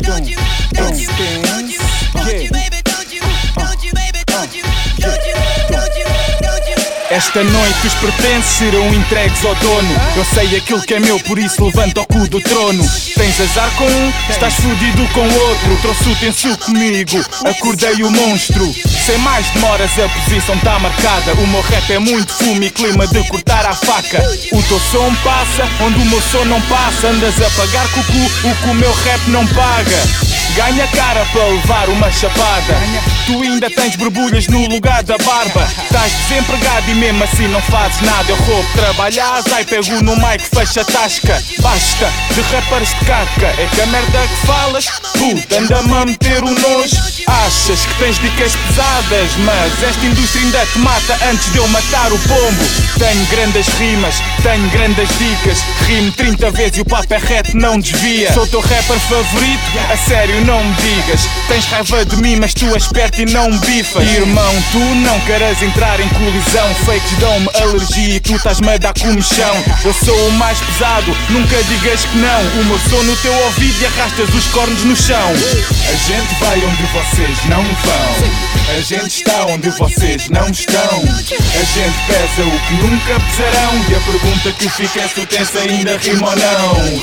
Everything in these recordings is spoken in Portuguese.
don't. you? Esta noite os pertences serão entregues ao dono. Eu sei aquilo que é meu, por isso levanta o cu do trono. Tens azar com um, estás fudido com outro. Trouxe o utensílio comigo, acordei o monstro. Sem mais demoras, a posição tá marcada. O meu rap é muito fumo e clima de cortar a faca. O teu som passa, onde o meu som não passa. Andas a pagar com o cu, o que o meu rap não paga. Ganha cara para levar uma chapada. Tu ainda tens borbulhas no lugar da barba. Estás desempregado e mesmo assim não fazes nada. Eu roubo trabalhar, ai pego no mic, fecha a tasca. Basta de rappers de caca. É que a merda que falas, puta, anda-me a meter o nojo. Achas que tens dicas pesadas, mas esta indústria ainda te mata antes de eu matar o pombo. Tenho grandes rimas, tenho grandes dicas. Rimo 30 vezes e o papo é reto, não desvia. Sou teu rapper favorito, a sério, não me digas. Tens raiva de mim, mas tu és esperto e não me bifas. Irmão, tu não queres entrar em colisão. Fakes dão-me alergia e tu estás-me a dar comichão. Eu sou o mais pesado, nunca digas que não. O meu som no teu ouvido e arrastas os cornos no chão. A gente vai onde vocês não vão. A gente está onde vocês não estão. A gente pesa o que nunca pesarão. E a pergunta que fica é se tu tens ainda rima ou não.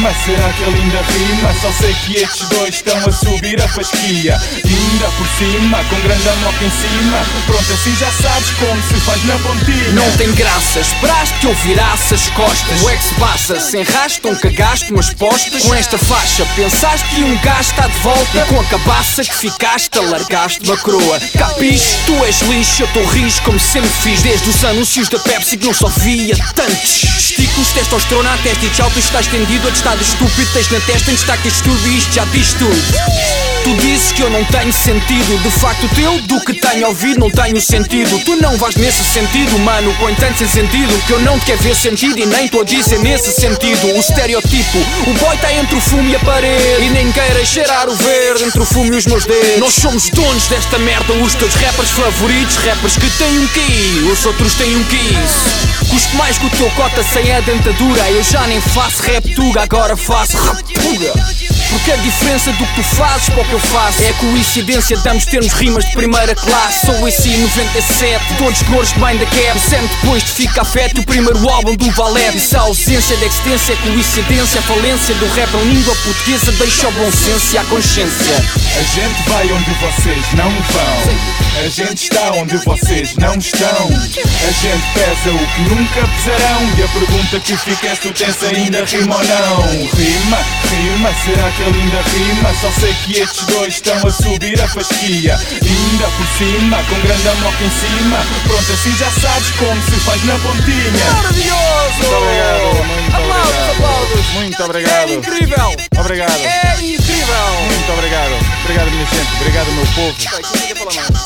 Rima, será que ele ainda rima? Só sei que estes dois estão a subir a fasquia. Ainda por cima, com grande moca em cima. Pronto, assim já sabes como se faz na pontinha. Não tem graça, esperaste que eu virasse as costas. O se passa? Sem rastro, cagaste umas postas. Com esta faixa, pensaste que um gajo está de volta. E com a cabaça que ficaste, alargaste uma coroa. Capiche? Tu és lixo, eu tô rijo como sempre fiz. Desde os anúncios da Pepsi que não só via tantos. Testículos, testosterona, a testa e tchau, tu estás tendido. A estado estúpido, tens na testa em destaque este e isto já diz tudo. Tu dizes que eu não tenho sentido. De facto teu, do que tenho ouvido não tenho sentido. Tu não vais nesse sentido, mano. Põe tanto sem sentido Que eu não te quero ver sentido E nem tô a dizer nesse sentido. O estereotipo, o boy tá entre o fumo e a parede. E nem queiras cheirar o verde Entre o fumo e os meus dedos. Nós somos donos desta merda Os teus rappers favoritos. Rappers que têm um ki Os outros têm um kiss Custo mais que o teu cota sem a dentadura. Eu já nem faço rap tuga Agora faço rap tuga porque a diferença do que tu fazes para o que eu faço É coincidência, damos termos rimas de primeira classe Sou esse 97, todos cores de bem da cap Sempre depois de Fica Afeto, o primeiro álbum do Valete Isso a ausência de existência, é coincidência A falência do rap em língua portuguesa Deixa o bom senso e a consciência A gente vai onde vocês não vão. A gente está onde vocês não estão. A gente pesa o que nunca pesarão. E a pergunta que fica é se tu tens ainda rima ou não. Rima, será que ele ainda rima? Só sei que estes dois estão a subir a fasquia. Ainda por cima, com grande moca em cima. Pronto, assim já sabes como se faz na pontinha. Maravilhoso! Muito obrigado, muito Aplausos, obrigado. aplausos! Muito É obrigado. incrível! Obrigado. É incrível! Muito obrigado. Obrigado, minha gente. Obrigado, meu povo.